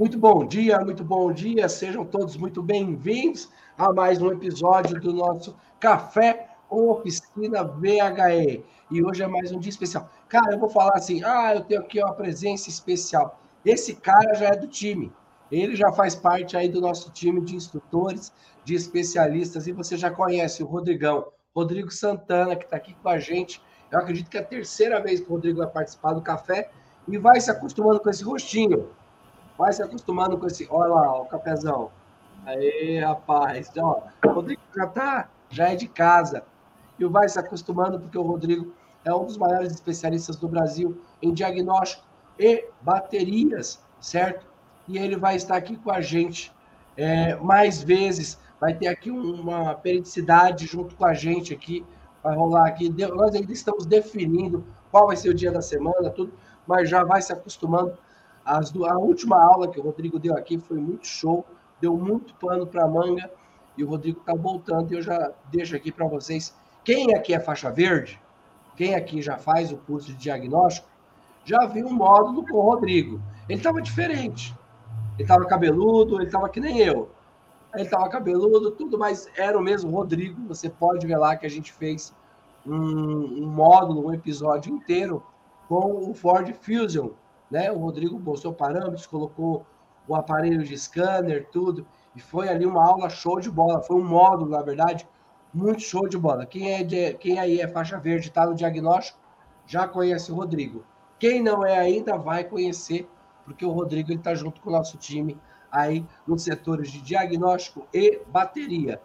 Muito bom dia, muito bom dia, sejam todos muito bem-vindos a mais um episódio do nosso Café com Oficina VHE. E hoje é mais um dia especial. Cara, eu vou falar assim: ah, eu tenho aqui uma presença especial. Esse cara já é do time. Ele já faz parte aí do nosso time de instrutores, de especialistas, e você já conhece o Rodrigão, Rodrigo Santana, que está aqui com a gente. Eu acredito que é a terceira vez que o Rodrigo vai participar do café e vai se acostumando com esse rostinho. Vai se acostumando com esse. Olha lá, o cafezão. Aí, rapaz. Então, ó, o Rodrigo já tá, já é de casa. E vai se acostumando, porque o Rodrigo é um dos maiores especialistas do Brasil em diagnóstico e baterias, certo? E ele vai estar aqui com a gente é, mais vezes. Vai ter aqui uma periodicidade junto com a gente aqui. Vai rolar aqui. Nós ainda estamos definindo qual vai ser o dia da semana, tudo mas já vai se acostumando. As, a última aula que o Rodrigo deu aqui foi muito show, deu muito pano para manga, e o Rodrigo está voltando, e eu já deixo aqui para vocês. Quem aqui é faixa verde, quem aqui já faz o curso de diagnóstico, já viu um módulo com o Rodrigo. Ele estava diferente. Ele estava cabeludo, ele estava que nem eu. Ele estava cabeludo, tudo, mas era o mesmo Rodrigo. Você pode ver lá que a gente fez um, um módulo, um episódio inteiro com o Ford Fusion. Né? O Rodrigo mostrou parâmetros, colocou o aparelho de scanner, tudo, e foi ali uma aula show de bola. Foi um módulo, na verdade, muito show de bola. Quem, é de, quem aí é faixa verde, está no diagnóstico, já conhece o Rodrigo. Quem não é ainda, vai conhecer, porque o Rodrigo está junto com o nosso time aí nos setores de diagnóstico e bateria.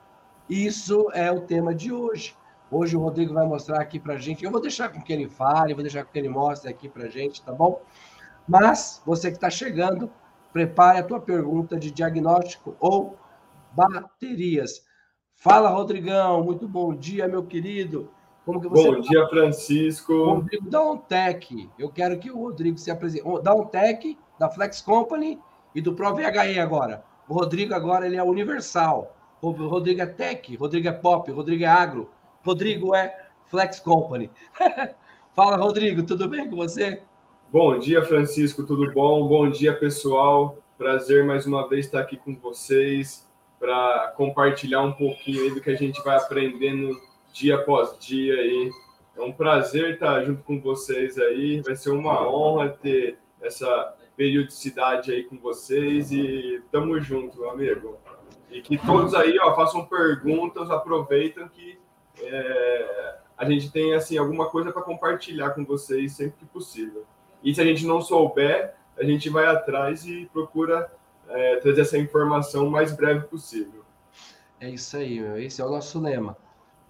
Isso é o tema de hoje. Hoje o Rodrigo vai mostrar aqui para gente. Eu vou deixar com que ele fale, vou deixar com que ele mostre aqui para gente, tá bom? Mas você que está chegando, prepare a tua pergunta de diagnóstico ou baterias. Fala, Rodrigão. Muito bom dia, meu querido. Como que você Bom tá? dia, Francisco. Rodrigo da Ontec. Eu quero que o Rodrigo se apresente. Da Ontec, da Flex Company e do ProVHE agora. O Rodrigo agora ele é universal. O Rodrigo é Tech, Rodrigo é Pop, Rodrigo é Agro, Rodrigo é Flex Company. Fala, Rodrigo, tudo bem com você? Bom dia, Francisco, tudo bom? Bom dia, pessoal. Prazer mais uma vez estar aqui com vocês para compartilhar um pouquinho do que a gente vai aprendendo dia após dia aí. É um prazer estar junto com vocês aí. Vai ser uma honra ter essa periodicidade aí com vocês e tamo junto, amigo. E que todos aí, ó, façam perguntas, aproveitam que é, a gente tem assim alguma coisa para compartilhar com vocês sempre que possível. E se a gente não souber, a gente vai atrás e procura é, trazer essa informação o mais breve possível. É isso aí, meu. esse é o nosso lema.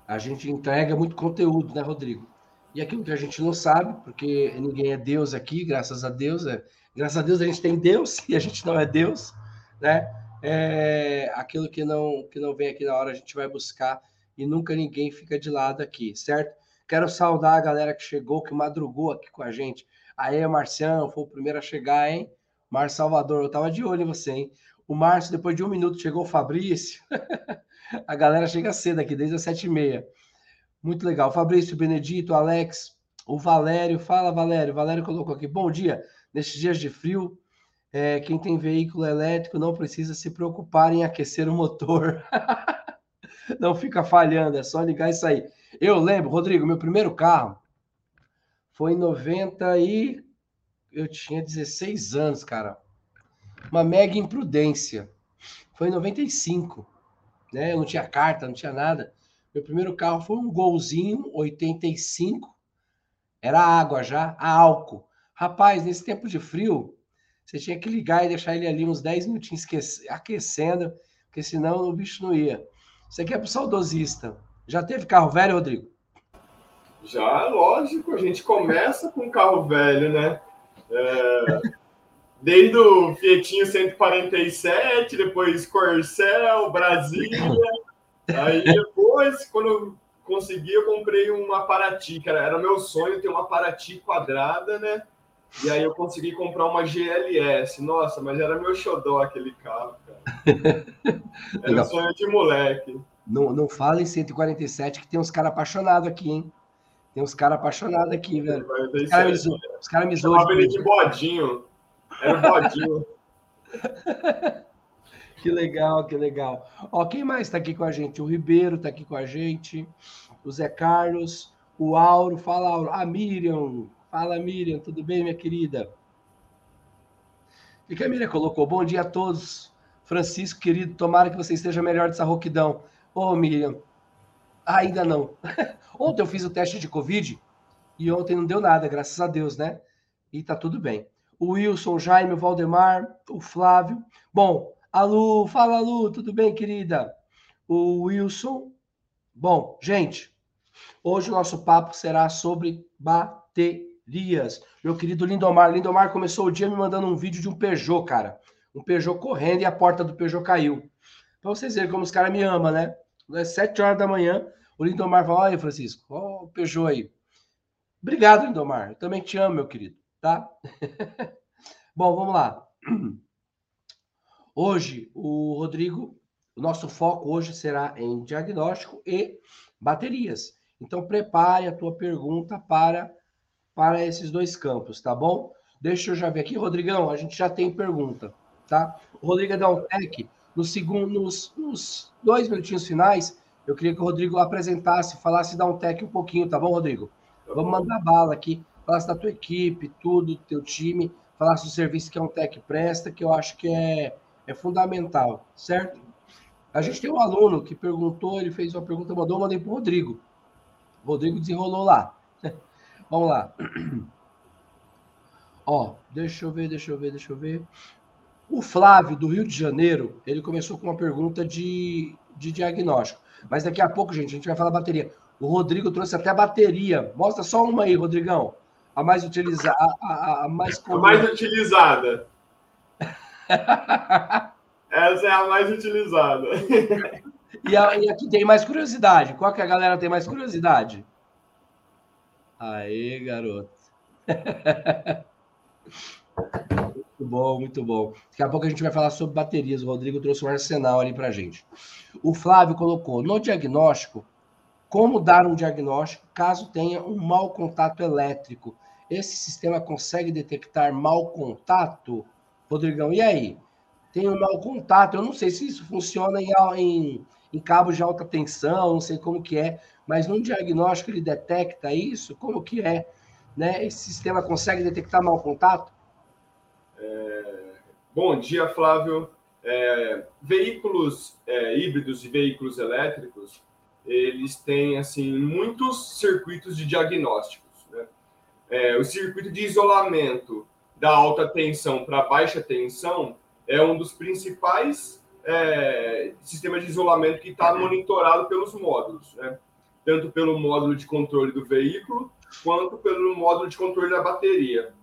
A gente entrega muito conteúdo, né, Rodrigo? E aquilo que a gente não sabe, porque ninguém é Deus aqui, graças a Deus, é, graças a Deus a gente tem Deus e a gente não é Deus, né? É, aquilo que não que não vem aqui na hora a gente vai buscar e nunca ninguém fica de lado aqui, certo? Quero saudar a galera que chegou, que madrugou aqui com a gente. Aí, Marcião, foi o primeiro a chegar, hein? Márcio Salvador, eu tava de olho em você, hein? O Márcio, depois de um minuto, chegou o Fabrício. a galera chega cedo aqui, desde as sete e meia. Muito legal. Fabrício, Benedito, Alex, o Valério. Fala, Valério. Valério colocou aqui. Bom dia. Nestes dias de frio, é, quem tem veículo elétrico não precisa se preocupar em aquecer o motor. não fica falhando, é só ligar isso aí. Eu lembro, Rodrigo, meu primeiro carro foi em 90 e eu tinha 16 anos, cara. Uma mega imprudência. Foi em 95, né? Eu não tinha carta, não tinha nada. Meu primeiro carro foi um Golzinho 85. Era água já, álcool. Rapaz, nesse tempo de frio, você tinha que ligar e deixar ele ali uns 10 minutinhos aquecendo, porque senão o bicho não ia. Isso aqui é para o saudosista. Já teve carro velho, Rodrigo? Já, lógico. A gente começa com carro velho, né? É, desde o Fietinho 147, depois Corcel, Brasília. Aí depois, quando eu consegui, eu comprei uma Paraty, que era, era meu sonho ter uma Paraty quadrada, né? E aí eu consegui comprar uma GLS. Nossa, mas era meu xodó aquele carro, cara. Era um sonho de moleque. Não, não fala em 147 que tem uns caras apaixonados aqui, hein? Tem uns caras apaixonados aqui, velho. Os caras me, cara me zoam. ele de bodinho. Era o bodinho. que legal, que legal. Ó, quem mais está aqui com a gente? O Ribeiro está aqui com a gente, o Zé Carlos, o Auro, fala Auro, a Miriam, fala Miriam, tudo bem, minha querida? O que a Miriam colocou? Bom dia a todos. Francisco, querido, tomara que você esteja melhor dessa rouquidão. Ô, oh, Miriam, ainda não. ontem eu fiz o teste de Covid e ontem não deu nada, graças a Deus, né? E tá tudo bem. O Wilson, o Jaime, o Valdemar, o Flávio. Bom, a Lu, fala Lu, tudo bem, querida? O Wilson. Bom, gente, hoje o nosso papo será sobre baterias. Meu querido Lindomar. Lindomar começou o dia me mandando um vídeo de um Peugeot, cara um Peugeot correndo e a porta do Peugeot caiu. Pra vocês verem como os caras me amam, né? Sete horas da manhã, o Lindomar fala: Olha, Francisco, ó, o Peugeot aí. Obrigado, Lindomar. Eu também te amo, meu querido, tá? Bom, vamos lá. Hoje, o Rodrigo, o nosso foco hoje será em diagnóstico e baterias. Então, prepare a tua pergunta para, para esses dois campos, tá bom? Deixa eu já ver aqui, Rodrigão, a gente já tem pergunta tá? O Rodrigo dá um tech no segundo, nos, nos, dois minutinhos finais. Eu queria que o Rodrigo apresentasse, falasse, dar um tech um pouquinho, tá bom, Rodrigo? Tá Vamos mandar bala aqui, falasse da tua equipe, tudo, do teu time, falasse do serviço que a tech presta, que eu acho que é, é fundamental, certo? A gente tem um aluno que perguntou, ele fez uma pergunta, mandou, mandei para o Rodrigo. O Rodrigo desenrolou lá. Vamos lá. Ó, deixa eu ver, deixa eu ver, deixa eu ver. O Flávio, do Rio de Janeiro, ele começou com uma pergunta de, de diagnóstico. Mas daqui a pouco, gente, a gente vai falar bateria. O Rodrigo trouxe até bateria. Mostra só uma aí, Rodrigão. A mais utilizada. A, a, mais, a mais utilizada. Essa é a mais utilizada. e, a, e aqui tem mais curiosidade. Qual que a galera tem mais curiosidade? Aê, garoto. Muito bom, muito bom. Daqui a pouco a gente vai falar sobre baterias. O Rodrigo trouxe um arsenal ali para gente. O Flávio colocou no diagnóstico como dar um diagnóstico caso tenha um mau contato elétrico. Esse sistema consegue detectar mau contato? Rodrigão, e aí? Tem um mau contato? Eu não sei se isso funciona em, em, em cabos de alta tensão, não sei como que é, mas no diagnóstico ele detecta isso? Como que é? Né? Esse sistema consegue detectar mau contato? É... Bom dia, Flávio. É... Veículos é, híbridos e veículos elétricos, eles têm assim muitos circuitos de diagnósticos. Né? É, o circuito de isolamento da alta tensão para baixa tensão é um dos principais é, sistemas de isolamento que está monitorado pelos módulos, né? tanto pelo módulo de controle do veículo quanto pelo módulo de controle da bateria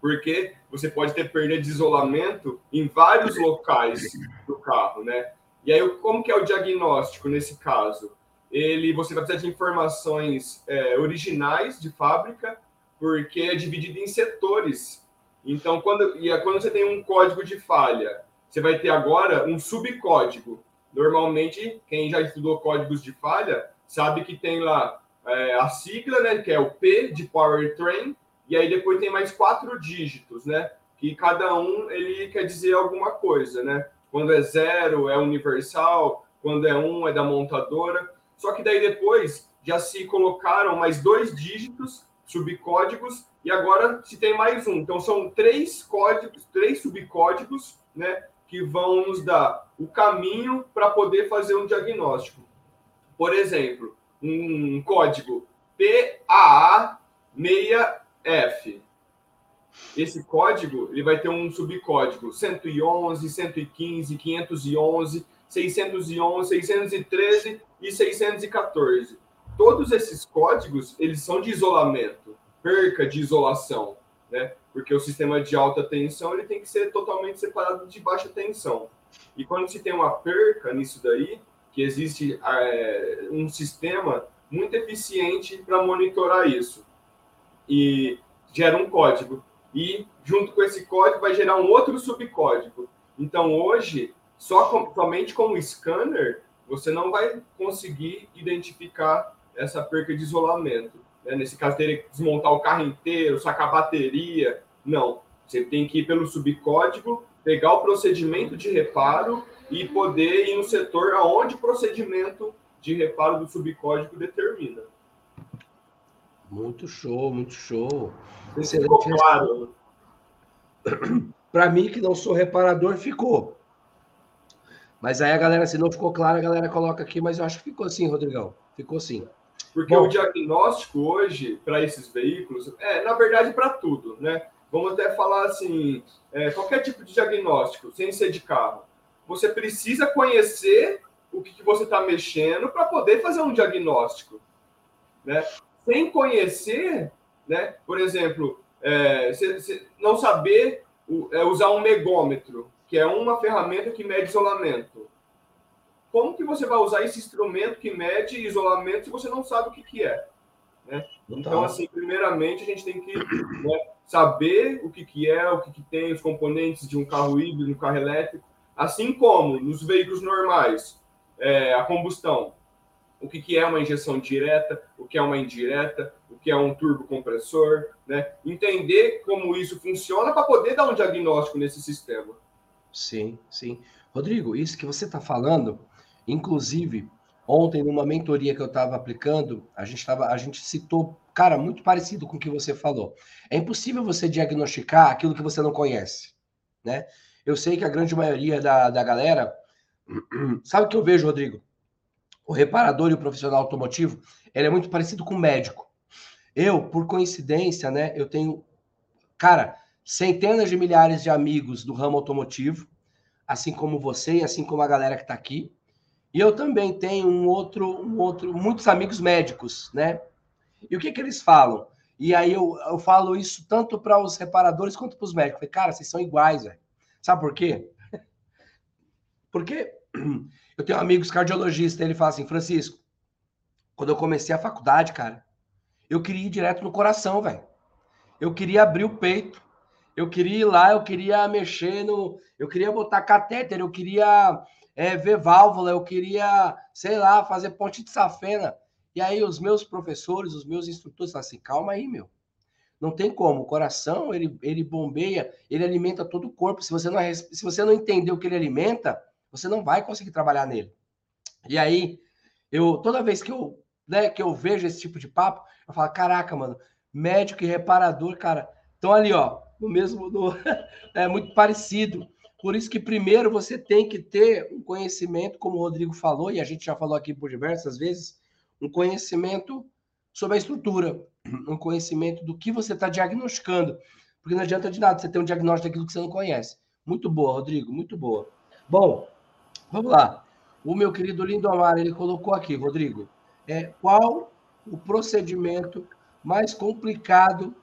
porque você pode ter perda de isolamento em vários locais do carro, né? E aí, como que é o diagnóstico nesse caso? Ele, você vai precisar de informações é, originais de fábrica, porque é dividido em setores. Então, quando, e quando você tem um código de falha, você vai ter agora um subcódigo. Normalmente, quem já estudou códigos de falha sabe que tem lá é, a sigla, né, que é o P de powertrain, e aí depois tem mais quatro dígitos, né? Que cada um ele quer dizer alguma coisa, né? Quando é zero é universal, quando é um é da montadora. Só que daí depois já se colocaram mais dois dígitos, subcódigos, e agora se tem mais um. Então são três códigos, três subcódigos, né? Que vão nos dar o caminho para poder fazer um diagnóstico. Por exemplo, um código PAA 6 F. Esse código ele vai ter um subcódigo 111, 115, 511, 611, 613 e 614. Todos esses códigos eles são de isolamento, perca de isolação, né? Porque o sistema de alta tensão ele tem que ser totalmente separado de baixa tensão. E quando se tem uma perca nisso daí, que existe é, um sistema muito eficiente para monitorar isso e gera um código. E junto com esse código vai gerar um outro subcódigo. Então hoje, só com, somente com o scanner, você não vai conseguir identificar essa perca de isolamento. Né? Nesse caso, teria que desmontar o carro inteiro, sacar a bateria. Não. Você tem que ir pelo subcódigo pegar o procedimento de reparo e poder ir no setor aonde o procedimento de reparo do subcódigo determina. Muito show, muito show. Excelente. Claro. Para mim, que não sou reparador, ficou. Mas aí a galera, se não ficou claro, a galera coloca aqui, mas eu acho que ficou sim, Rodrigão. Ficou sim. Porque Bom, o diagnóstico hoje para esses veículos, é, na verdade, para tudo, né? Vamos até falar assim, é, qualquer tipo de diagnóstico, sem ser de carro, você precisa conhecer o que, que você está mexendo para poder fazer um diagnóstico, né? Sem conhecer, né? Por exemplo, é, não saber é, usar um megômetro, que é uma ferramenta que mede isolamento. Como que você vai usar esse instrumento que mede isolamento se você não sabe o que, que é? Né? Então, assim, primeiramente, a gente tem que né, saber o que, que é, o que, que tem, os componentes de um carro híbrido, um carro elétrico, assim como nos veículos normais, é, a combustão. O que, que é uma injeção direta, o que é uma indireta, o que é um turbocompressor, né? Entender como isso funciona para poder dar um diagnóstico nesse sistema. Sim, sim. Rodrigo, isso que você está falando, inclusive, ontem, numa mentoria que eu estava aplicando, a gente, tava, a gente citou, cara, muito parecido com o que você falou. É impossível você diagnosticar aquilo que você não conhece, né? Eu sei que a grande maioria da, da galera. Sabe o que eu vejo, Rodrigo? O reparador e o profissional automotivo, ele é muito parecido com o médico. Eu, por coincidência, né, eu tenho, cara, centenas de milhares de amigos do ramo automotivo, assim como você e assim como a galera que está aqui. E eu também tenho um outro, um outro, muitos amigos médicos, né? E o que que eles falam? E aí eu, eu falo isso tanto para os reparadores quanto para os médicos. falei, cara, vocês são iguais, velho. Sabe por quê? Porque eu tenho amigos cardiologistas, ele fala assim, Francisco, quando eu comecei a faculdade, cara, eu queria ir direto no coração, velho. Eu queria abrir o peito eu queria ir lá, eu queria mexer no. Eu queria botar catéter, eu queria é, ver válvula, eu queria, sei lá, fazer ponte de safena. E aí os meus professores, os meus instrutores falam assim: calma aí, meu. Não tem como. O coração, ele, ele bombeia, ele alimenta todo o corpo. Se você, não, se você não entender o que ele alimenta, você não vai conseguir trabalhar nele. E aí, eu toda vez que eu, né, que eu vejo esse tipo de papo, eu falo: caraca, mano, médico e reparador, cara, estão ali, ó, no mesmo, no, é muito parecido. Por isso que primeiro você tem que ter um conhecimento, como o Rodrigo falou, e a gente já falou aqui por diversas vezes, um conhecimento sobre a estrutura, um conhecimento do que você está diagnosticando. Porque não adianta de nada você ter um diagnóstico daquilo que você não conhece. Muito boa, Rodrigo, muito boa. Bom, vamos lá. O meu querido Lindomar, ele colocou aqui, Rodrigo, é, qual o procedimento mais complicado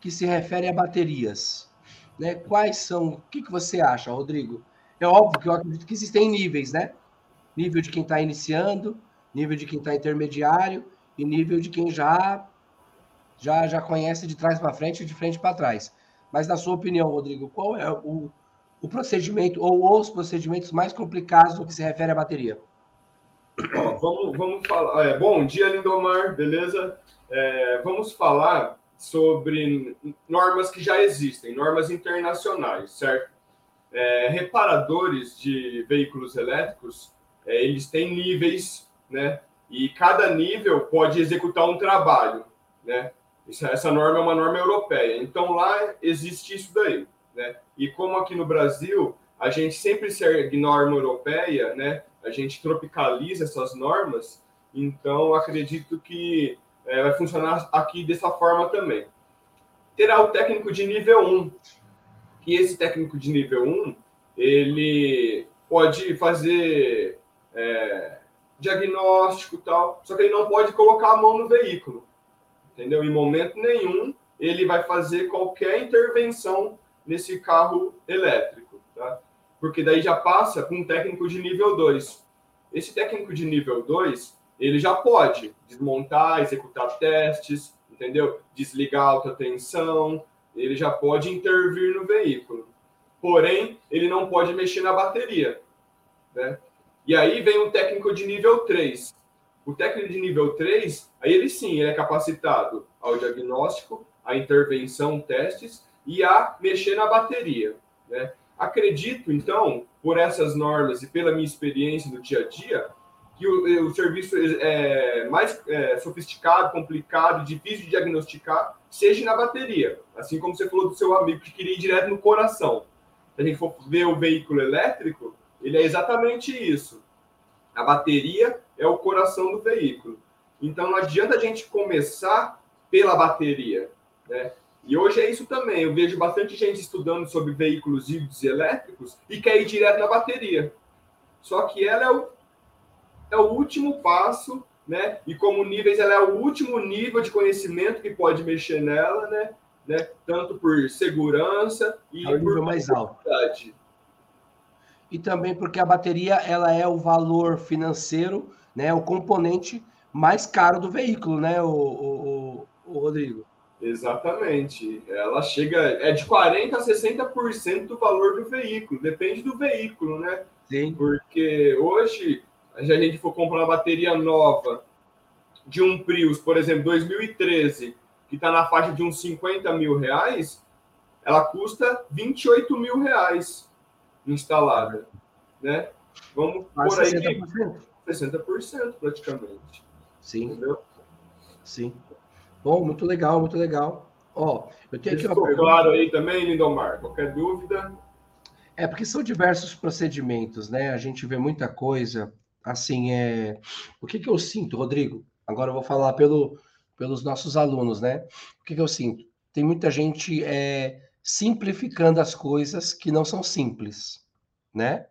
que se refere a baterias. Né? Quais são? O que, que você acha, Rodrigo? É óbvio que eu acredito que existem níveis, né? Nível de quem está iniciando, nível de quem está intermediário e nível de quem já já já conhece de trás para frente e de frente para trás. Mas na sua opinião, Rodrigo, qual é o, o procedimento ou os procedimentos mais complicados no que se refere à bateria? vamos, vamos falar. É, bom dia, Lindomar, beleza? É, vamos falar sobre normas que já existem, normas internacionais, certo? É, reparadores de veículos elétricos, é, eles têm níveis, né? E cada nível pode executar um trabalho, né? Essa, norma é uma norma europeia. Então lá existe isso daí, né? E como aqui no Brasil a gente sempre segue norma europeia, né? A gente tropicaliza essas normas. Então acredito que é, vai funcionar aqui dessa forma também. Terá o técnico de nível 1, que esse técnico de nível 1, ele pode fazer é, diagnóstico e tal, só que ele não pode colocar a mão no veículo, entendeu? Em momento nenhum ele vai fazer qualquer intervenção nesse carro elétrico, tá? Porque daí já passa com um técnico de nível 2. Esse técnico de nível 2, ele já pode desmontar, executar testes, entendeu? Desligar a alta tensão, ele já pode intervir no veículo. Porém, ele não pode mexer na bateria, né? E aí vem um técnico de nível 3. O técnico de nível 3, aí ele sim, ele é capacitado ao diagnóstico, à intervenção, testes e a mexer na bateria, né? Acredito, então, por essas normas e pela minha experiência no dia a dia, que o, o serviço é, mais é, sofisticado, complicado, difícil de diagnosticar, seja na bateria. Assim como você falou do seu amigo que queria ir direto no coração. Se a gente for ver o veículo elétrico, ele é exatamente isso. A bateria é o coração do veículo. Então não adianta a gente começar pela bateria. Né? E hoje é isso também. Eu vejo bastante gente estudando sobre veículos híbridos e elétricos e quer ir direto na bateria. Só que ela é o, é o último passo, né? E como níveis, ela é o último nível de conhecimento que pode mexer nela, né? né? Tanto por segurança e é nível mais alto. E também porque a bateria ela é o valor financeiro, né? O componente mais caro do veículo, né, o, o, o Rodrigo? Exatamente. Ela chega. É de 40% a 60% do valor do veículo. Depende do veículo, né? Sim. Porque hoje, se a gente for comprar uma bateria nova de um Prius, por exemplo, 2013, que está na faixa de uns 50 mil reais, ela custa 28 mil reais instalada. Né? Vamos por aí. 60%. 60% praticamente. Sim. Entendeu? Sim. Bom, muito legal, muito legal. Ó, eu tenho aqui pergunta. claro aí também, Lindomar. Qualquer dúvida? É, porque são diversos procedimentos, né? A gente vê muita coisa. Assim, é... o que, que eu sinto, Rodrigo? Agora eu vou falar pelo, pelos nossos alunos, né? O que, que eu sinto? Tem muita gente é, simplificando as coisas que não são simples, né?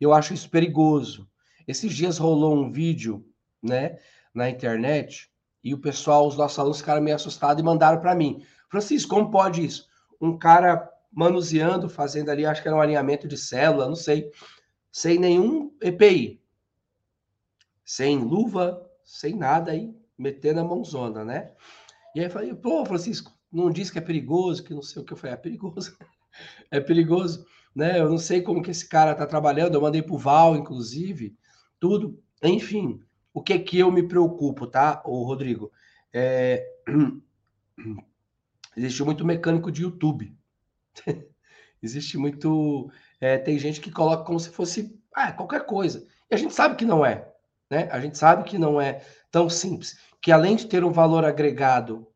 Eu acho isso perigoso. Esses dias rolou um vídeo, né, na internet, e o pessoal, os nossos alunos ficaram meio assustados e mandaram para mim. Francisco, como pode isso? Um cara manuseando, fazendo ali, acho que era um alinhamento de célula, não sei, sem nenhum EPI, sem luva, sem nada aí, metendo a mãozona, né? E aí eu falei, pô, Francisco, não disse que é perigoso, que não sei o que eu falei, é perigoso. é perigoso, né? Eu não sei como que esse cara tá trabalhando, eu mandei pro Val, inclusive, tudo. Enfim, o que que eu me preocupo, tá, o Rodrigo? É... Existe muito mecânico de YouTube. Existe muito. É, tem gente que coloca como se fosse ah, qualquer coisa. E a gente sabe que não é. Né? A gente sabe que não é tão simples. Que além de ter um valor agregado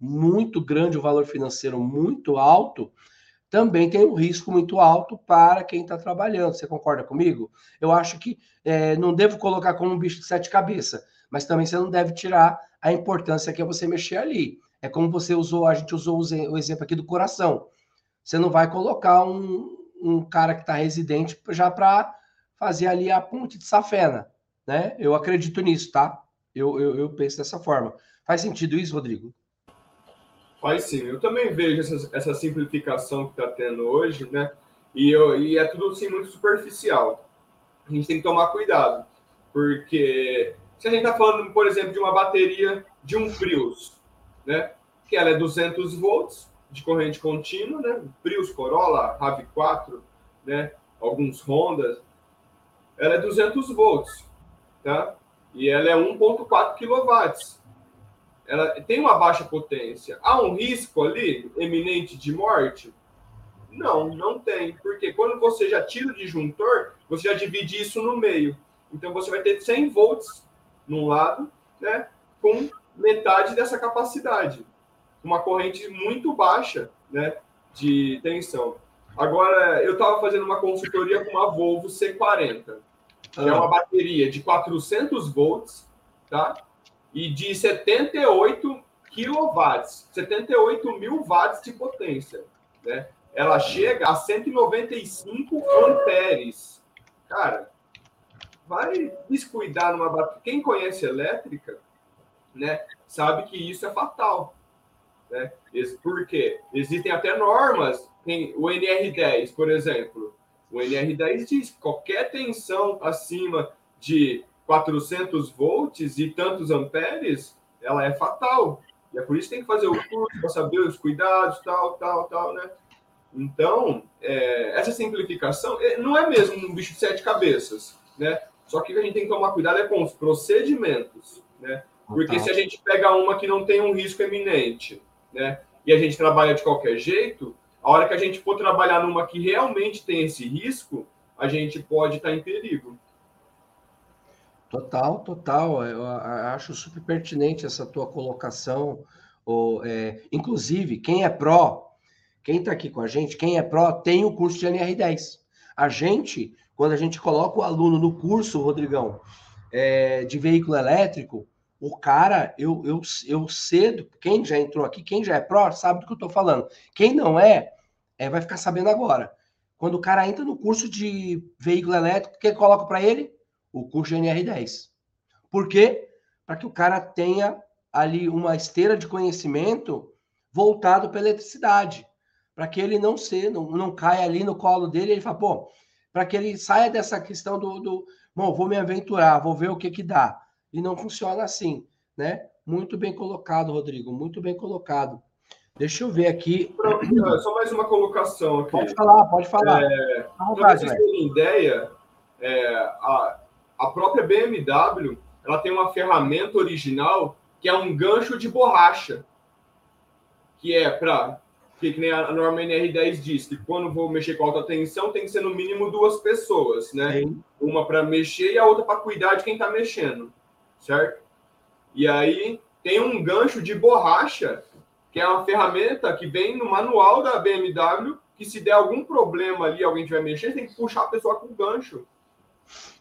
muito grande, um valor financeiro muito alto, também tem um risco muito alto para quem está trabalhando. Você concorda comigo? Eu acho que é, não devo colocar como um bicho de sete cabeças, mas também você não deve tirar a importância que é você mexer ali. É como você usou, a gente usou o exemplo aqui do coração. Você não vai colocar um, um cara que está residente já para fazer ali a ponte de safena, né? Eu acredito nisso, tá? Eu, eu, eu penso dessa forma. Faz sentido isso, Rodrigo? Faz sim. Eu também vejo essa, essa simplificação que está tendo hoje, né? E, eu, e é tudo assim, muito superficial. A gente tem que tomar cuidado, porque se a gente está falando, por exemplo, de uma bateria de um Prius, né? Que ela é 200 volts de corrente contínua, né? Prius Corolla, RAV4, né? Alguns Hondas, ela é 200 volts, tá? E ela é 1.4 kW ela tem uma baixa potência. Há um risco ali eminente de morte? Não, não tem. Porque quando você já tira o disjuntor, você já divide isso no meio. Então você vai ter 100 volts num lado, né, com metade dessa capacidade. Uma corrente muito baixa, né, de tensão. Agora, eu estava fazendo uma consultoria com uma Volvo C40, que é uma bateria de 400 volts, tá? E de 78 quilowatts, 78 mil watts de potência, né? Ela chega a 195 amperes. Cara, vai descuidar numa bateria. Quem conhece elétrica, né, sabe que isso é fatal, né? Por quê? Existem até normas, tem o NR10, por exemplo. O NR10 diz que qualquer tensão acima de 400 volts e tantos amperes, ela é fatal. E é por isso que tem que fazer o curso para saber os cuidados, tal, tal, tal, né? Então, é, essa simplificação é, não é mesmo um bicho de sete cabeças, né? Só que a gente tem que tomar cuidado é com os procedimentos, né? Porque se a gente pega uma que não tem um risco eminente, né? E a gente trabalha de qualquer jeito, a hora que a gente for trabalhar numa que realmente tem esse risco, a gente pode estar em perigo. Total, total. Eu acho super pertinente essa tua colocação. Ou, é, inclusive, quem é pró, quem está aqui com a gente, quem é pró, tem o curso de NR10. A gente, quando a gente coloca o aluno no curso, Rodrigão, é, de veículo elétrico, o cara, eu, eu, eu cedo, quem já entrou aqui, quem já é pró, sabe do que eu estou falando. Quem não é, é, vai ficar sabendo agora. Quando o cara entra no curso de veículo elétrico, o que coloca para ele? O curso de NR10. Por quê? Para que o cara tenha ali uma esteira de conhecimento voltado para eletricidade. Para que ele não se, não, não caia ali no colo dele, ele fala, pô, para que ele saia dessa questão do, do bom, vou me aventurar, vou ver o que que dá. E não funciona assim, né? Muito bem colocado, Rodrigo, muito bem colocado. Deixa eu ver aqui. Só mais uma colocação aqui. Pode falar, pode falar. É, para vocês terem ideia, é, a, a própria BMW ela tem uma ferramenta original que é um gancho de borracha, que é para que, que nem a norma NR10 diz, que quando vou mexer com alta tensão tem que ser no mínimo duas pessoas, né? Sim. Uma para mexer e a outra para cuidar de quem está mexendo, certo? E aí tem um gancho de borracha que é uma ferramenta que vem no manual da BMW, que se der algum problema ali, alguém tiver mexendo, tem que puxar a pessoa com gancho.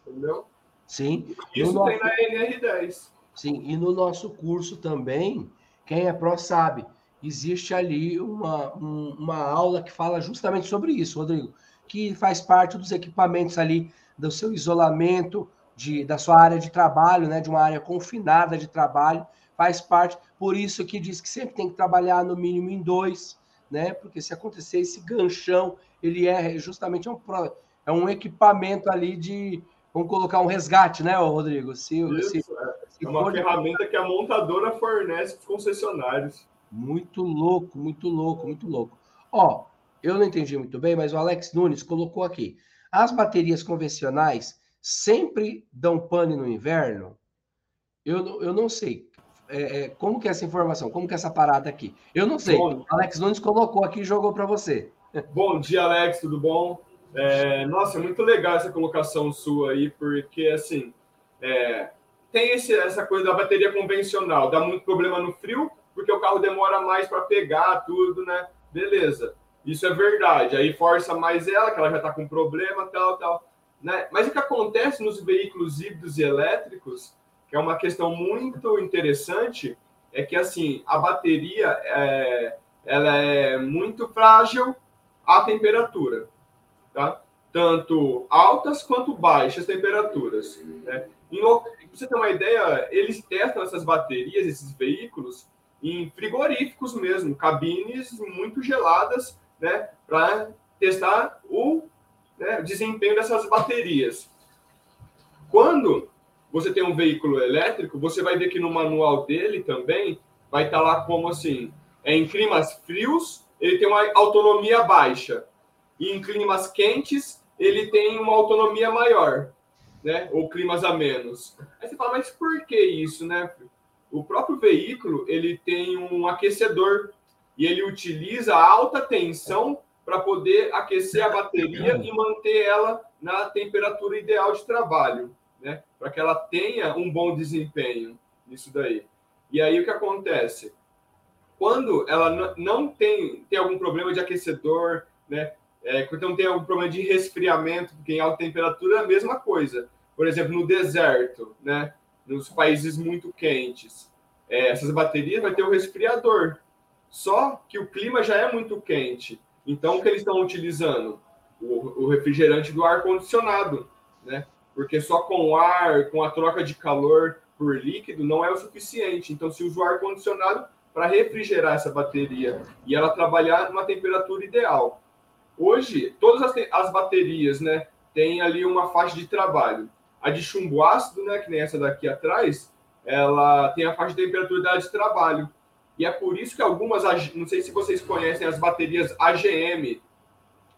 Entendeu? Sim. Isso no tem nosso... na NR10. Sim, e no nosso curso também, quem é pró sabe, existe ali uma, um, uma aula que fala justamente sobre isso, Rodrigo, que faz parte dos equipamentos ali, do seu isolamento, de, da sua área de trabalho, né, de uma área confinada de trabalho, faz parte. Por isso que diz que sempre tem que trabalhar no mínimo em dois, né? Porque se acontecer esse ganchão, ele é justamente um, é um equipamento ali de. Vamos colocar um resgate, né, Rodrigo? Se, isso, se, é. se é uma ferramenta que a montadora fornece para os concessionários. Muito louco, muito louco, muito louco. Ó, eu não entendi muito bem, mas o Alex Nunes colocou aqui. As baterias convencionais sempre dão pane no inverno? Eu, eu não sei é, é, como que é essa informação? Como que é essa parada aqui? Eu não sei. Bom, Alex Nunes colocou aqui e jogou para você. Bom dia, Alex, tudo bom? É, nossa, é muito legal essa colocação sua aí, porque assim é, tem esse, essa coisa da bateria convencional, dá muito problema no frio, porque o carro demora mais para pegar tudo, né? Beleza, isso é verdade. Aí força mais ela, que ela já está com problema, tal, tal. Né? Mas o que acontece nos veículos híbridos e elétricos que é uma questão muito interessante, é que assim a bateria é, ela é muito frágil à temperatura, tá? Tanto altas quanto baixas temperaturas. Né? Pra você ter uma ideia, eles testam essas baterias, esses veículos, em frigoríficos mesmo, cabines muito geladas, né? Para testar o né, desempenho dessas baterias. Quando você tem um veículo elétrico, você vai ver que no manual dele também vai estar tá lá como assim, é em climas frios, ele tem uma autonomia baixa. E em climas quentes, ele tem uma autonomia maior, né? Ou climas a menos. Aí você fala, mas por que isso, né? O próprio veículo, ele tem um aquecedor e ele utiliza alta tensão para poder aquecer a bateria e manter ela na temperatura ideal de trabalho né? Para que ela tenha um bom desempenho nisso daí. E aí o que acontece? Quando ela não tem, tem algum problema de aquecedor, né? É, quando tem algum problema de resfriamento, porque em alta temperatura é a mesma coisa. Por exemplo, no deserto, né? Nos países muito quentes, é, essas baterias vai ter o resfriador. Só que o clima já é muito quente. Então, o que eles estão utilizando? O, o refrigerante do ar condicionado, né? porque só com ar, com a troca de calor por líquido, não é o suficiente. Então, se usa o ar-condicionado para refrigerar essa bateria e ela trabalhar numa temperatura ideal. Hoje, todas as, as baterias né, têm ali uma faixa de trabalho. A de chumbo ácido, né, que nem essa daqui atrás, ela tem a faixa de temperatura de trabalho. E é por isso que algumas, não sei se vocês conhecem as baterias AGM,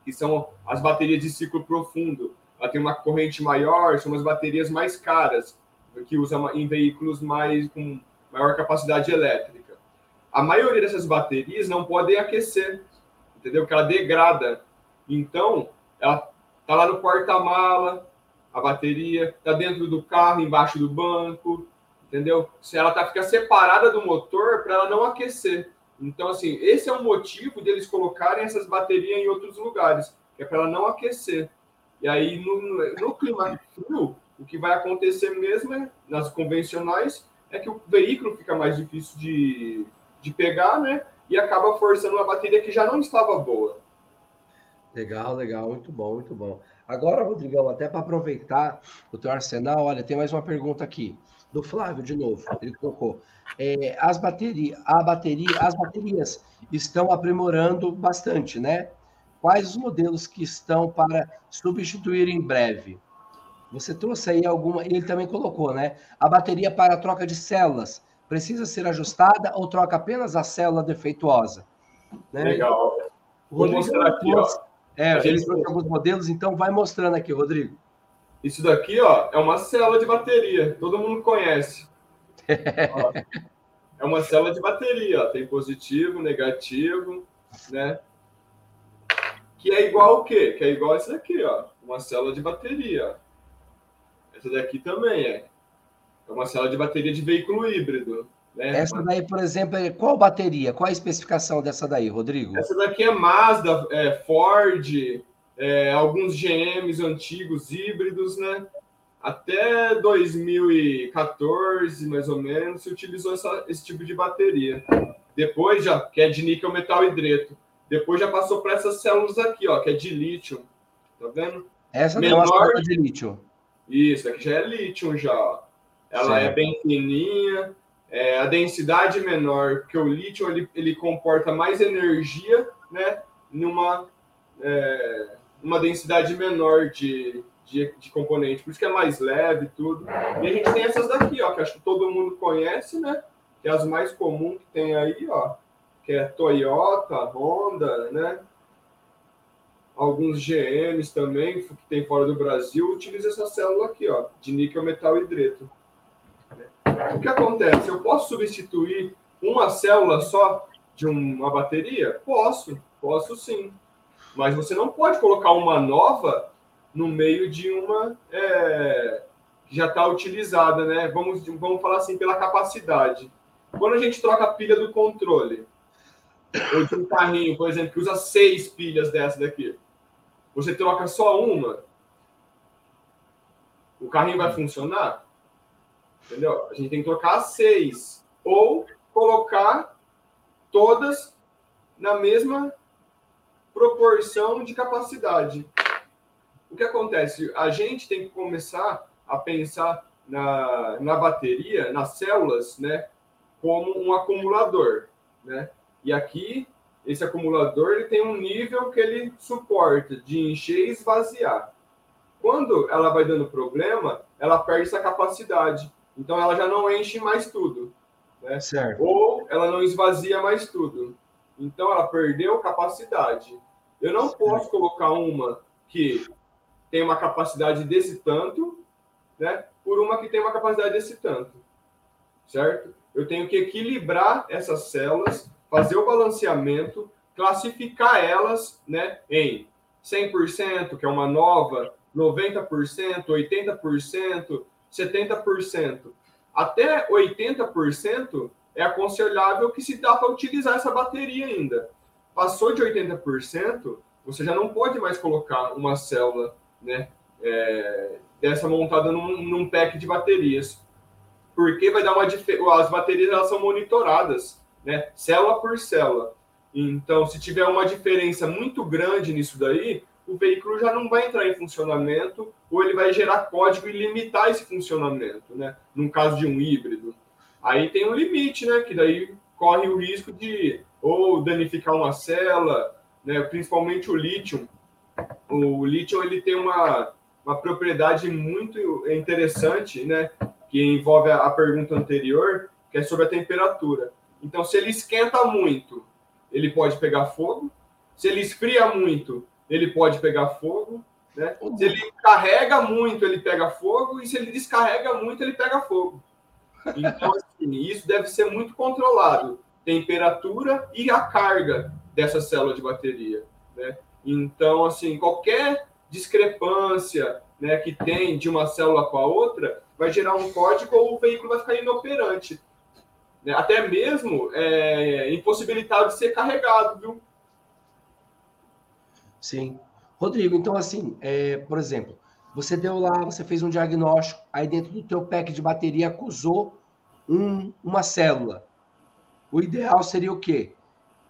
que são as baterias de ciclo profundo ela tem uma corrente maior, são umas baterias mais caras, que usa em veículos mais com maior capacidade elétrica. A maioria dessas baterias não podem aquecer, entendeu? Que ela degrada. Então, ela tá lá no porta-mala, a bateria, tá dentro do carro, embaixo do banco, entendeu? Se ela tá fica separada do motor para ela não aquecer. Então, assim, esse é o motivo deles colocarem essas baterias em outros lugares, é para ela não aquecer. E aí, no, no clima frio, o que vai acontecer mesmo é, nas convencionais é que o veículo fica mais difícil de, de pegar, né? E acaba forçando uma bateria que já não estava boa. Legal, legal, muito bom, muito bom. Agora, Rodrigão, até para aproveitar o teu arsenal, olha, tem mais uma pergunta aqui do Flávio de novo. Ele colocou: é, as baterias, a bateria, as baterias estão aprimorando bastante, né? Quais os modelos que estão para substituir em breve? Você trouxe aí alguma, ele também colocou, né? A bateria para troca de células precisa ser ajustada ou troca apenas a célula defeituosa? Né? Legal. Vou mostrar aqui, ó. É, a gente trouxe alguns modelos, então vai mostrando aqui, Rodrigo. Isso daqui, ó, é uma célula de bateria, todo mundo conhece. ó, é uma célula de bateria, ó, tem positivo, negativo, né? Que é igual o quê? Que é igual esse daqui, ó, uma célula de bateria. Essa daqui também é. É uma célula de bateria de veículo híbrido. Né? Essa daí, por exemplo, é qual bateria? Qual a especificação dessa daí, Rodrigo? Essa daqui é Mazda, é Ford, é, alguns GMs antigos híbridos, né? Até 2014, mais ou menos, se utilizou essa, esse tipo de bateria. Depois já, que é de níquel metal hidreto. Depois já passou para essas células aqui, ó, que é de lítio. Tá vendo? Essa Menor... é uma célula de lítio. Isso, aqui já é lítio já. Ela é certo. é bem fininha, é, a densidade menor, porque o lítio ele, ele comporta mais energia, né? Numa é, uma densidade menor de, de, de, componente, por isso que é mais leve e tudo. E a gente tem essas daqui, ó, que acho que todo mundo conhece, né? Que é as mais comuns que tem aí, ó, que é Toyota, Honda, né? alguns GMs também, que tem fora do Brasil, utilizam essa célula aqui, ó, de níquel metal hidreto. O que acontece? Eu posso substituir uma célula só de uma bateria? Posso, posso sim. Mas você não pode colocar uma nova no meio de uma é, que já está utilizada, né? Vamos, vamos falar assim, pela capacidade. Quando a gente troca a pilha do controle, ou de um carrinho, por exemplo, que usa seis pilhas dessa daqui, você troca só uma, o carrinho vai funcionar? Entendeu? A gente tem que trocar seis. Ou colocar todas na mesma proporção de capacidade. O que acontece? A gente tem que começar a pensar na, na bateria, nas células, né, como um acumulador, né? E aqui esse acumulador ele tem um nível que ele suporta de encher e esvaziar. Quando ela vai dando problema, ela perde essa capacidade. Então ela já não enche mais tudo. Né? Certo. Ou ela não esvazia mais tudo. Então ela perdeu capacidade. Eu não certo. posso colocar uma que tem uma capacidade desse tanto, né, por uma que tem uma capacidade desse tanto. Certo? Eu tenho que equilibrar essas células fazer o balanceamento, classificar elas né, em 100%, que é uma nova, 90%, 80%, 70%. Até 80% é aconselhável que se dá para utilizar essa bateria ainda. Passou de 80%, você já não pode mais colocar uma célula né, é, dessa montada num, num pack de baterias. Porque vai dar uma. As baterias elas são monitoradas né? Célula por célula. Então, se tiver uma diferença muito grande nisso daí, o veículo já não vai entrar em funcionamento ou ele vai gerar código e limitar esse funcionamento, né? Num caso de um híbrido. Aí tem um limite, né? Que daí corre o risco de ou danificar uma célula, né? Principalmente o lítio. O lítio ele tem uma, uma propriedade muito interessante, né? Que envolve a, a pergunta anterior, que é sobre a temperatura. Então, se ele esquenta muito, ele pode pegar fogo. Se ele esfria muito, ele pode pegar fogo. Né? Se ele carrega muito, ele pega fogo. E se ele descarrega muito, ele pega fogo. Então, assim, isso deve ser muito controlado. Temperatura e a carga dessa célula de bateria. Né? Então, assim, qualquer discrepância né, que tem de uma célula com a outra vai gerar um código ou o veículo vai ficar inoperante. Né? Até mesmo é, impossibilitado de ser carregado, viu? Sim. Rodrigo, então assim, é, por exemplo, você deu lá, você fez um diagnóstico, aí dentro do teu pack de bateria acusou um, uma célula. O ideal seria o quê?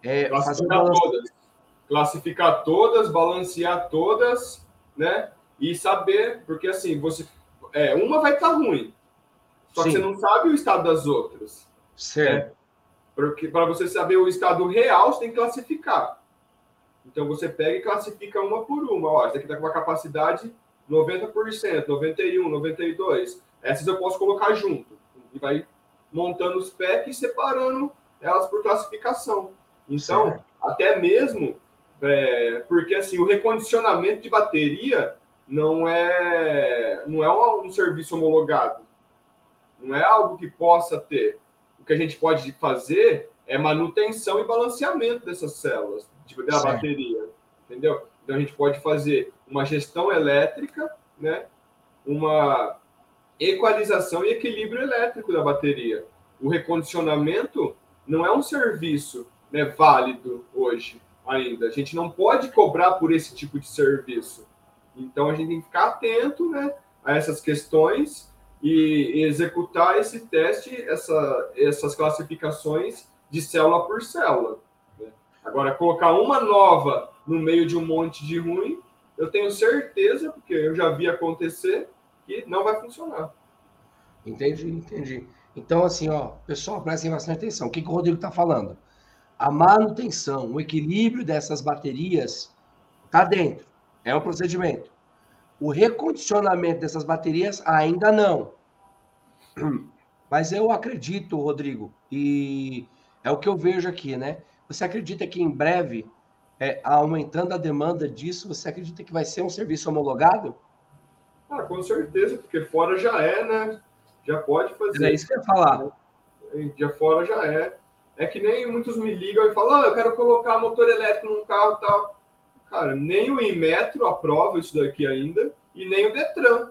É, Classificar fazer todas. Classificar todas, balancear todas, né? E saber, porque assim, você. É, uma vai estar tá ruim. Só Sim. que você não sabe o estado das outras. Certo. Né? Porque para você saber o estado real, você tem que classificar. Então você pega e classifica uma por uma. Ó, essa aqui está com uma capacidade 90%, 91%, 92%. Essas eu posso colocar junto. E vai montando os packs e separando elas por classificação. Então, certo. até mesmo, é, porque assim, o recondicionamento de bateria não é, não é um, um serviço homologado. Não é algo que possa ter. O que a gente pode fazer é manutenção e balanceamento dessas células, tipo, da certo. bateria. Entendeu? Então a gente pode fazer uma gestão elétrica, né? uma equalização e equilíbrio elétrico da bateria. O recondicionamento não é um serviço né, válido hoje ainda. A gente não pode cobrar por esse tipo de serviço. Então a gente tem que ficar atento né, a essas questões e executar esse teste, essa, essas classificações de célula por célula. Agora, colocar uma nova no meio de um monte de ruim, eu tenho certeza, porque eu já vi acontecer, que não vai funcionar. Entendi, entendi. Então, assim, ó, pessoal, prestem bastante atenção. O que, que o Rodrigo está falando? A manutenção, o equilíbrio dessas baterias está dentro. É um procedimento. O recondicionamento dessas baterias ainda não. Mas eu acredito, Rodrigo, e é o que eu vejo aqui, né? Você acredita que em breve, é, aumentando a demanda disso, você acredita que vai ser um serviço homologado? Ah, com certeza, porque fora já é, né? Já pode fazer. É isso que eu ia falar. Já fora já é. É que nem muitos me ligam e falam, oh, eu quero colocar motor elétrico num carro e tal. Cara, nem o Inmetro aprova isso daqui ainda e nem o Detran.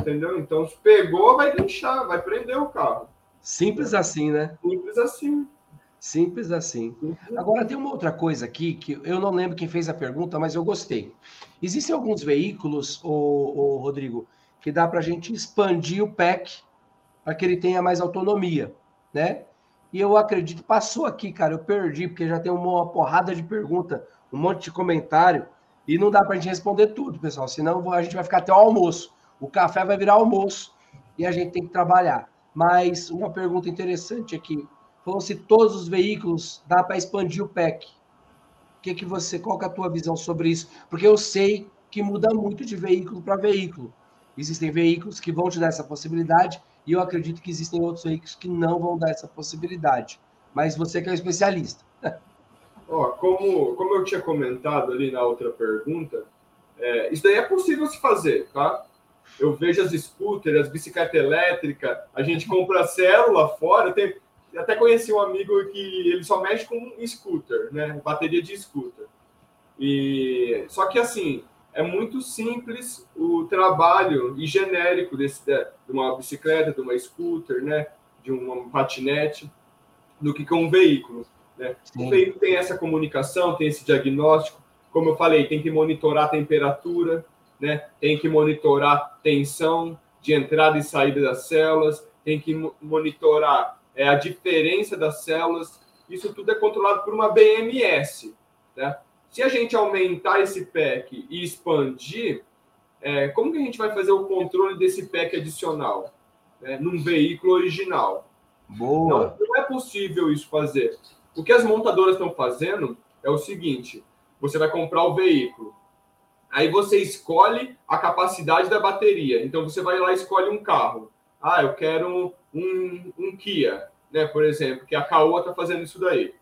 Entendeu? Então, se pegou, vai deixar, vai prender o carro. Simples assim, né? Simples assim. Simples assim. Agora, tem uma outra coisa aqui que eu não lembro quem fez a pergunta, mas eu gostei. Existem alguns veículos, o, Rodrigo, que dá para a gente expandir o PEC para que ele tenha mais autonomia, né? E eu acredito, passou aqui, cara, eu perdi, porque já tem uma porrada de pergunta, um monte de comentário, e não dá para a gente responder tudo, pessoal, senão a gente vai ficar até o almoço. O café vai virar almoço e a gente tem que trabalhar. Mas uma pergunta interessante aqui, se todos os veículos dá para expandir o PEC. O que, que você, qual que é a tua visão sobre isso? Porque eu sei que muda muito de veículo para veículo. Existem veículos que vão te dar essa possibilidade e eu acredito que existem outros veículos que não vão dar essa possibilidade. Mas você que é um especialista. Ó, como, como eu tinha comentado ali na outra pergunta, é, isso daí é possível se fazer, tá? Eu vejo as scooters, as bicicletas elétricas, a gente compra célula fora. Tem, até conheci um amigo que ele só mexe com scooter, né? Bateria de scooter. E só que assim, é muito simples o trabalho e genérico desse, de uma bicicleta, de uma scooter, né, de um patinete, do que com um veículo. Né? O veículo tem essa comunicação, tem esse diagnóstico, como eu falei, tem que monitorar a temperatura, né? tem que monitorar tensão de entrada e saída das células, tem que monitorar é, a diferença das células. Isso tudo é controlado por uma BMS. Né? Se a gente aumentar esse PEC e expandir, é, como que a gente vai fazer o controle desse PEC adicional né, num veículo original? Boa. Não, não é possível isso fazer. O que as montadoras estão fazendo é o seguinte: você vai comprar o veículo, aí você escolhe a capacidade da bateria. Então você vai lá e escolhe um carro. Ah, eu quero um, um Kia, né? Por exemplo, que a Caoa está fazendo isso daí.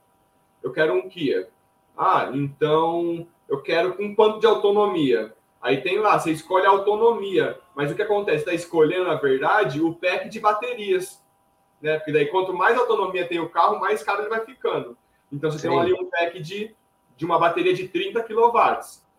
Eu quero um Kia. Ah, então eu quero com quanto de autonomia? Aí tem lá, você escolhe a autonomia, mas o que acontece? Está escolhendo, na verdade, o pack de baterias. Né? Porque daí, quanto mais autonomia tem o carro, mais caro ele vai ficando. Então, você Sim. tem ali um pack de, de uma bateria de 30 kW.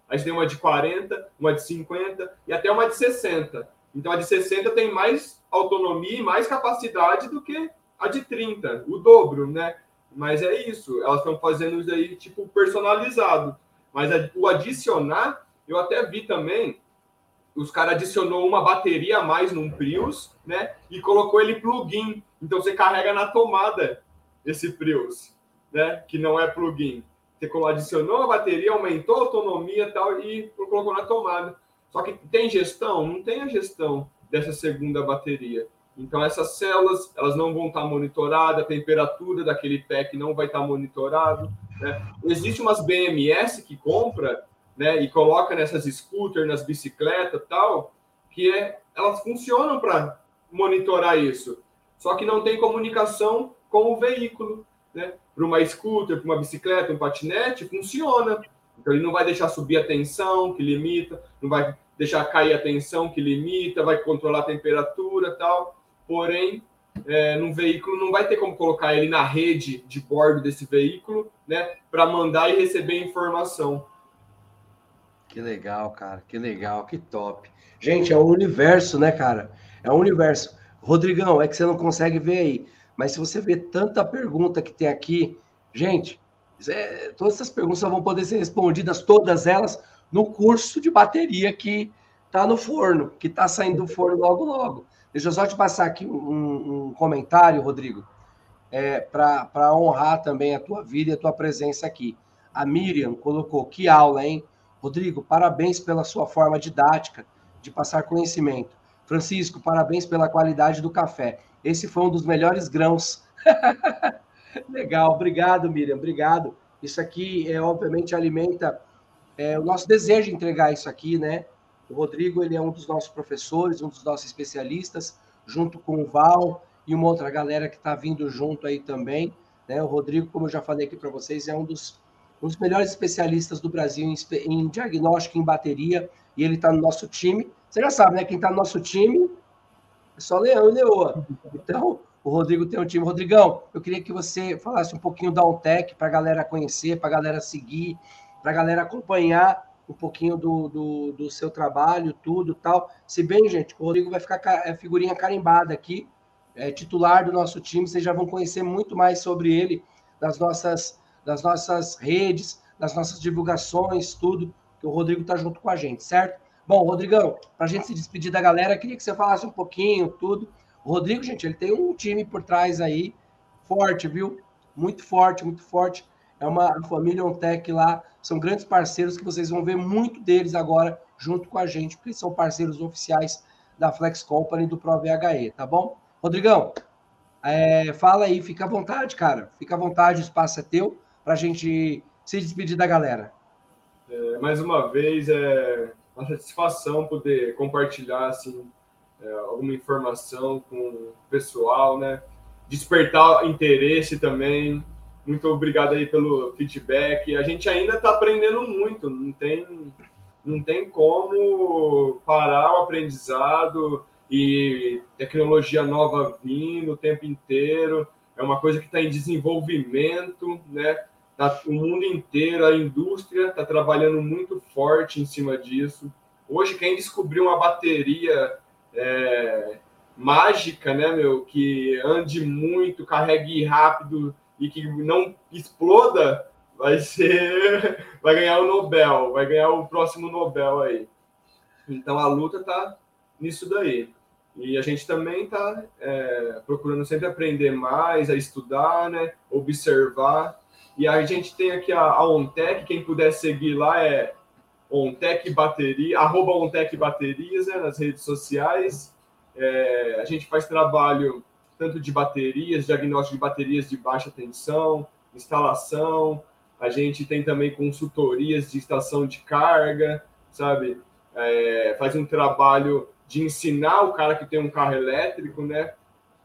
Aí você tem uma de 40, uma de 50 e até uma de 60. Então a de 60 tem mais autonomia e mais capacidade do que a de 30, o dobro, né? Mas é isso, elas estão fazendo isso aí tipo personalizado. Mas o adicionar, eu até vi também, os caras adicionou uma bateria a mais num Prius, né? E colocou ele plug-in. Então você carrega na tomada esse Prius, né? Que não é plug-in. Você adicionou a bateria, aumentou a autonomia e tal, e colocou na tomada. Só que tem gestão? Não tem a gestão dessa segunda bateria. Então, essas células elas não vão estar monitoradas, a temperatura daquele pack não vai estar monitorado. Né? Existe umas BMS que compra né, e coloca nessas scooters, nas bicicletas tal, que é, elas funcionam para monitorar isso. Só que não tem comunicação com o veículo. Né? Para uma scooter, para uma bicicleta, um patinete, funciona. Então ele não vai deixar subir a tensão, que limita, não vai deixar cair a tensão, que limita, vai controlar a temperatura tal. Porém, é, veículo não vai ter como colocar ele na rede de bordo desse veículo, né, para mandar e receber informação. Que legal, cara, que legal, que top. Gente, é o universo, né, cara? É o universo. Rodrigão, é que você não consegue ver aí, mas se você vê tanta pergunta que tem aqui, gente, é, todas essas perguntas vão poder ser respondidas, todas elas, no curso de bateria que está no forno, que está saindo do forno logo, logo. Deixa eu só te passar aqui um, um comentário, Rodrigo, é, para honrar também a tua vida e a tua presença aqui. A Miriam colocou: que aula, hein? Rodrigo, parabéns pela sua forma didática de passar conhecimento. Francisco, parabéns pela qualidade do café. Esse foi um dos melhores grãos. Legal, obrigado, Miriam, obrigado. Isso aqui, é, obviamente, alimenta é, o nosso desejo de entregar isso aqui, né? O Rodrigo, ele é um dos nossos professores, um dos nossos especialistas, junto com o Val e uma outra galera que está vindo junto aí também. Né? O Rodrigo, como eu já falei aqui para vocês, é um dos, um dos melhores especialistas do Brasil em, em diagnóstico em bateria, e ele está no nosso time. Você já sabe, né? Quem está no nosso time é só Leão e Leoa. Então, o Rodrigo tem um time. Rodrigão, eu queria que você falasse um pouquinho da Ontec para a galera conhecer, para a galera seguir, para a galera acompanhar um pouquinho do, do, do, seu trabalho, tudo tal. Se bem, gente, o Rodrigo vai ficar é, figurinha carimbada aqui, é titular do nosso time, vocês já vão conhecer muito mais sobre ele das nossas, das nossas redes, das nossas divulgações, tudo, que o Rodrigo está junto com a gente, certo? Bom, Rodrigão, para a gente se despedir da galera, queria que você falasse um pouquinho, tudo. O Rodrigo, gente, ele tem um time por trás aí, forte, viu? Muito forte, muito forte. É uma família Ontec lá, são grandes parceiros que vocês vão ver muito deles agora junto com a gente, porque são parceiros oficiais da Flex Company do ProVHE, tá bom? Rodrigão, é, fala aí, fica à vontade, cara. Fica à vontade, o espaço é teu para a gente se despedir da galera. É, mais uma vez, é uma satisfação poder compartilhar assim, é, alguma informação com o pessoal, né? Despertar interesse também. Muito obrigado aí pelo feedback. A gente ainda está aprendendo muito, não tem, não tem como parar o aprendizado e tecnologia nova vindo o tempo inteiro. É uma coisa que está em desenvolvimento, né? Tá, o mundo inteiro, a indústria está trabalhando muito forte em cima disso. Hoje, quem descobriu uma bateria é, mágica, né, meu, que ande muito, carregue rápido e que não exploda, vai ser, vai ganhar o Nobel, vai ganhar o próximo Nobel aí. Então a luta tá nisso daí. E a gente também está é, procurando sempre aprender mais, a estudar, né, observar. E a gente tem aqui a, a Ontec, quem puder seguir lá é Ontec Bateria, arroba Ontec Baterias né, nas redes sociais. É, a gente faz trabalho tanto de baterias, diagnóstico de baterias de baixa tensão, instalação. A gente tem também consultorias de estação de carga, sabe? É, faz um trabalho de ensinar o cara que tem um carro elétrico, né?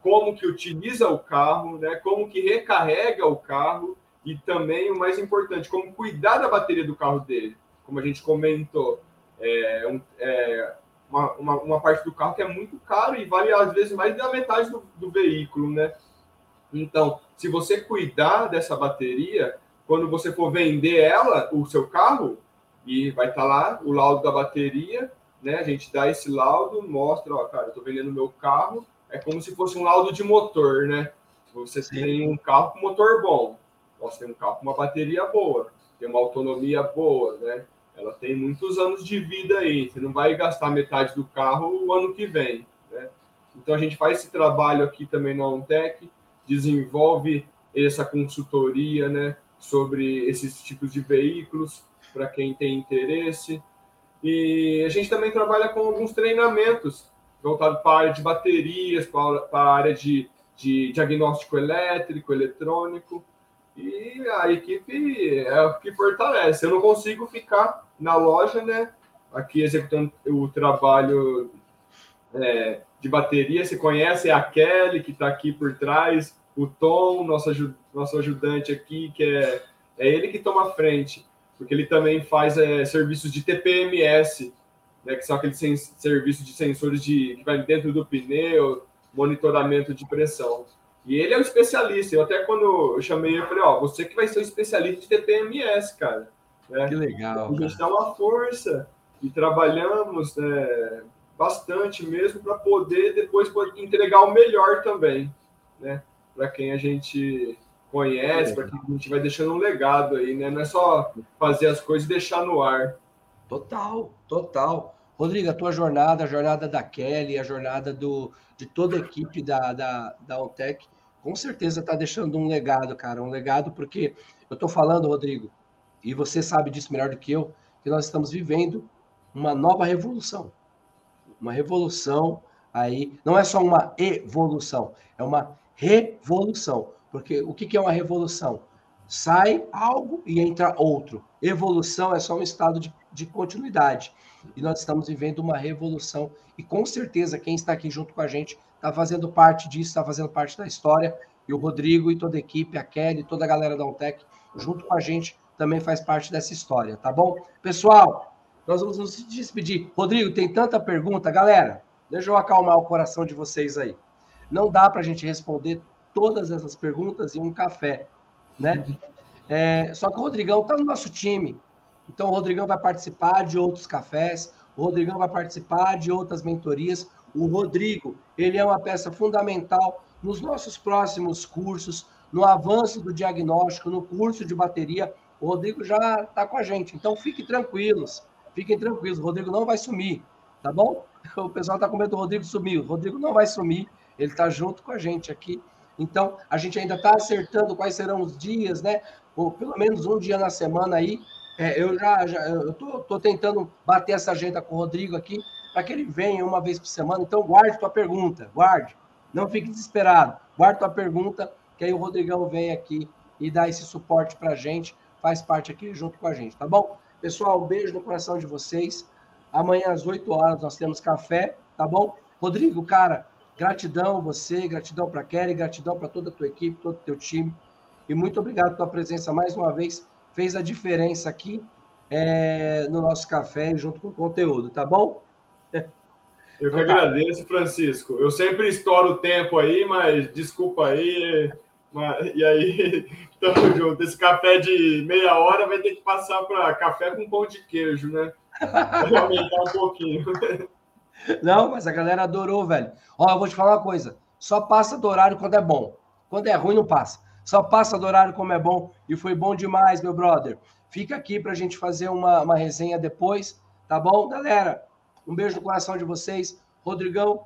Como que utiliza o carro, né? Como que recarrega o carro e também o mais importante, como cuidar da bateria do carro dele como a gente comentou, é, um, é uma, uma, uma, parte do carro que é muito caro e vale às vezes mais da metade do, do veículo, né? Então, se você cuidar dessa bateria, quando você for vender ela, o seu carro, e vai estar tá lá o laudo da bateria, né? A gente dá esse laudo, mostra, ó, cara, eu tô vendendo meu carro, é como se fosse um laudo de motor, né? Você Sim. tem um carro com motor bom, você tem um carro com uma bateria boa, tem uma autonomia boa, né? Ela tem muitos anos de vida aí, você não vai gastar metade do carro o ano que vem, né? Então a gente faz esse trabalho aqui também na OnTech, desenvolve essa consultoria, né, sobre esses tipos de veículos para quem tem interesse. E a gente também trabalha com alguns treinamentos voltados para a área de baterias, para a área de, de diagnóstico elétrico, eletrônico. E a equipe é o que fortalece. Eu não consigo ficar na loja, né? Aqui executando o trabalho é, de bateria. Você conhece a Kelly, que está aqui por trás, o Tom, nosso, nosso ajudante aqui, que é, é ele que toma frente, porque ele também faz é, serviços de TPMS, né, que são aqueles serviços de sensores de, que vai dentro do pneu, monitoramento de pressão. E ele é o especialista. Eu até quando eu chamei ele, eu falei, ó, você que vai ser o especialista de TPMS, cara. Né? Que legal. A gente dá uma força e trabalhamos né, bastante mesmo para poder depois entregar o melhor também, né? Para quem a gente conhece, para quem a gente vai deixando um legado aí, né? Não é só fazer as coisas e deixar no ar. Total, total. Rodrigo, a tua jornada, a jornada da Kelly, a jornada do, de toda a equipe da, da, da OnTech, com certeza está deixando um legado, cara. Um legado, porque eu estou falando, Rodrigo, e você sabe disso melhor do que eu, que nós estamos vivendo uma nova revolução uma revolução aí, não é só uma evolução, é uma revolução. Porque o que é uma revolução? Sai algo e entra outro. Evolução é só um estado de, de continuidade. E nós estamos vivendo uma revolução. E com certeza, quem está aqui junto com a gente está fazendo parte disso, está fazendo parte da história. E o Rodrigo e toda a equipe, a Kelly, toda a galera da Ontec, junto com a gente, também faz parte dessa história, tá bom? Pessoal, nós vamos nos despedir. Rodrigo, tem tanta pergunta. Galera, deixa eu acalmar o coração de vocês aí. Não dá para a gente responder todas essas perguntas em um café, né? É, só que o Rodrigão está no nosso time. Então, o Rodrigão vai participar de outros cafés, o Rodrigão vai participar de outras mentorias. O Rodrigo, ele é uma peça fundamental nos nossos próximos cursos, no avanço do diagnóstico, no curso de bateria. O Rodrigo já está com a gente. Então, fiquem tranquilos. Fiquem tranquilos, o Rodrigo não vai sumir, tá bom? O pessoal está com medo do Rodrigo sumir. O Rodrigo não vai sumir, ele está junto com a gente aqui. Então, a gente ainda está acertando quais serão os dias, né? Ou pelo menos um dia na semana aí. É, eu já, já eu tô, tô, tentando bater essa agenda com o Rodrigo aqui para que ele venha uma vez por semana. Então, guarde tua pergunta, guarde. Não fique desesperado. Guarde tua pergunta, que aí o Rodrigão vem aqui e dá esse suporte para a gente, faz parte aqui junto com a gente, tá bom? Pessoal, um beijo no coração de vocês. Amanhã às 8 horas nós temos café, tá bom? Rodrigo, cara, gratidão você, gratidão para Kelly, gratidão para toda a tua equipe, todo o teu time. E muito obrigado pela tua presença mais uma vez. Fez a diferença aqui é, no nosso café junto com o conteúdo, tá bom? Eu que agradeço, Francisco. Eu sempre estouro o tempo aí, mas desculpa aí. E aí, tamo junto. Esse café de meia hora vai ter que passar para café com pão de queijo, né? Vai aumentar um pouquinho. Não, mas a galera adorou, velho. Ó, eu vou te falar uma coisa. Só passa do horário quando é bom. Quando é ruim, não passa. Só passa do horário como é bom. E foi bom demais, meu brother. Fica aqui para a gente fazer uma, uma resenha depois, tá bom, galera? Um beijo no coração de vocês. Rodrigão,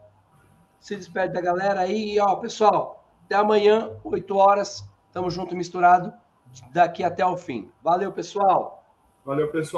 se despede da galera aí. E, ó, pessoal, até amanhã, 8 horas. Tamo junto misturado daqui até o fim. Valeu, pessoal. Valeu, pessoal.